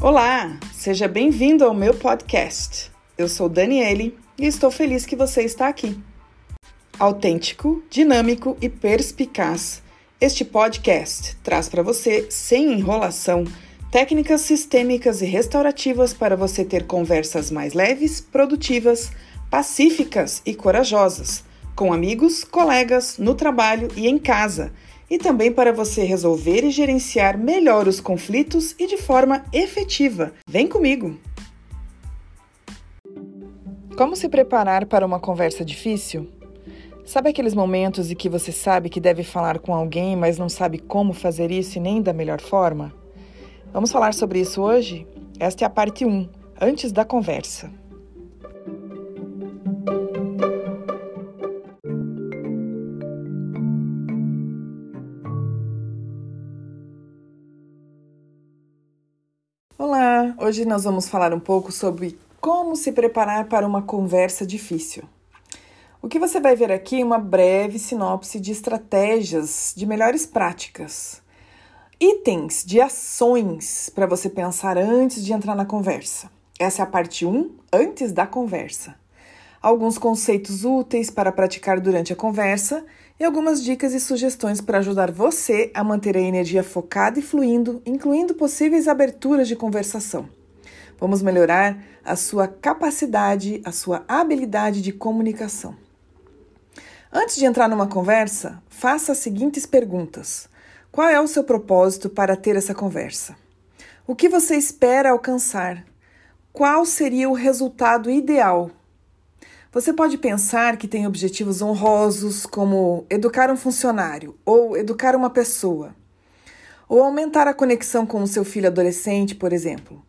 Olá, seja bem-vindo ao meu podcast. Eu sou Daniele e estou feliz que você está aqui. Autêntico, dinâmico e perspicaz, este podcast traz para você, sem enrolação, técnicas sistêmicas e restaurativas para você ter conversas mais leves, produtivas, pacíficas e corajosas, com amigos, colegas, no trabalho e em casa e também para você resolver e gerenciar melhor os conflitos e de forma efetiva. Vem comigo! Como se preparar para uma conversa difícil? Sabe aqueles momentos em que você sabe que deve falar com alguém, mas não sabe como fazer isso e nem da melhor forma? Vamos falar sobre isso hoje? Esta é a parte 1, antes da conversa. Olá! Hoje nós vamos falar um pouco sobre como se preparar para uma conversa difícil. O que você vai ver aqui é uma breve sinopse de estratégias de melhores práticas, itens de ações para você pensar antes de entrar na conversa. Essa é a parte 1, antes da conversa. Alguns conceitos úteis para praticar durante a conversa e algumas dicas e sugestões para ajudar você a manter a energia focada e fluindo, incluindo possíveis aberturas de conversação. Vamos melhorar a sua capacidade, a sua habilidade de comunicação. Antes de entrar numa conversa, faça as seguintes perguntas: Qual é o seu propósito para ter essa conversa? O que você espera alcançar? Qual seria o resultado ideal você pode pensar que tem objetivos honrosos, como educar um funcionário ou educar uma pessoa, ou aumentar a conexão com o seu filho adolescente, por exemplo.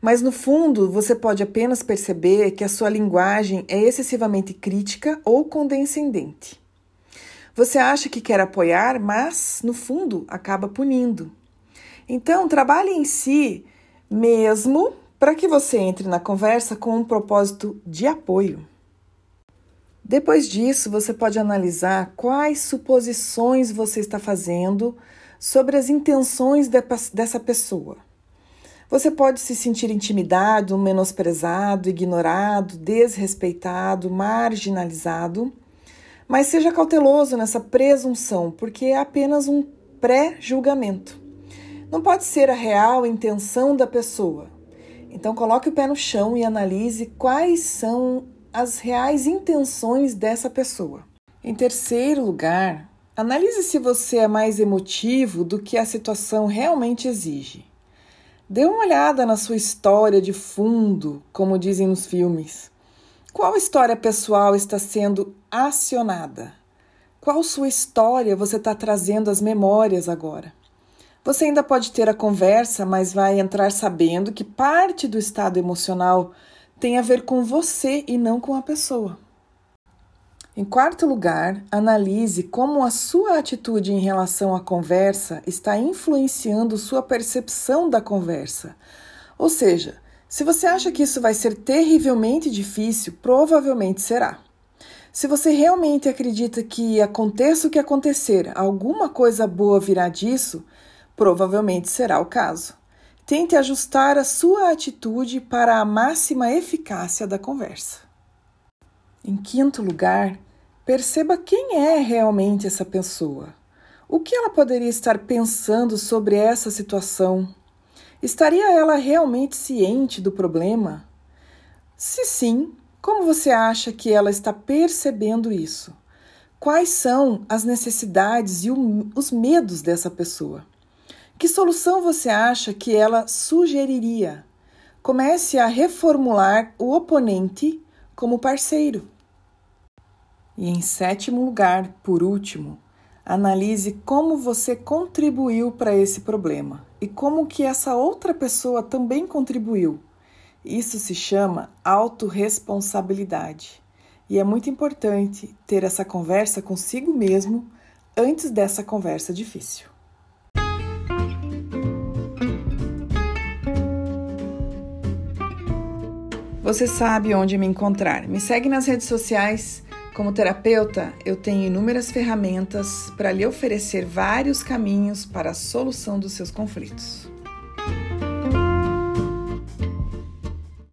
Mas no fundo, você pode apenas perceber que a sua linguagem é excessivamente crítica ou condescendente. Você acha que quer apoiar, mas no fundo acaba punindo. Então, trabalhe em si mesmo para que você entre na conversa com um propósito de apoio. Depois disso, você pode analisar quais suposições você está fazendo sobre as intenções de, dessa pessoa. Você pode se sentir intimidado, menosprezado, ignorado, desrespeitado, marginalizado, mas seja cauteloso nessa presunção, porque é apenas um pré-julgamento. Não pode ser a real intenção da pessoa. Então, coloque o pé no chão e analise quais são as reais intenções dessa pessoa. Em terceiro lugar, analise se você é mais emotivo do que a situação realmente exige. Dê uma olhada na sua história de fundo, como dizem nos filmes. Qual história pessoal está sendo acionada? Qual sua história você está trazendo às memórias agora? Você ainda pode ter a conversa, mas vai entrar sabendo que parte do estado emocional tem a ver com você e não com a pessoa. Em quarto lugar, analise como a sua atitude em relação à conversa está influenciando sua percepção da conversa. Ou seja, se você acha que isso vai ser terrivelmente difícil, provavelmente será. Se você realmente acredita que aconteça o que acontecer, alguma coisa boa virá disso, provavelmente será o caso. Tente ajustar a sua atitude para a máxima eficácia da conversa. Em quinto lugar, perceba quem é realmente essa pessoa. O que ela poderia estar pensando sobre essa situação? Estaria ela realmente ciente do problema? Se sim, como você acha que ela está percebendo isso? Quais são as necessidades e os medos dessa pessoa? Que solução você acha que ela sugeriria? Comece a reformular o oponente como parceiro. E em sétimo lugar, por último, analise como você contribuiu para esse problema e como que essa outra pessoa também contribuiu. Isso se chama autorresponsabilidade. E é muito importante ter essa conversa consigo mesmo antes dessa conversa difícil. Você sabe onde me encontrar. Me segue nas redes sociais. Como terapeuta, eu tenho inúmeras ferramentas para lhe oferecer vários caminhos para a solução dos seus conflitos.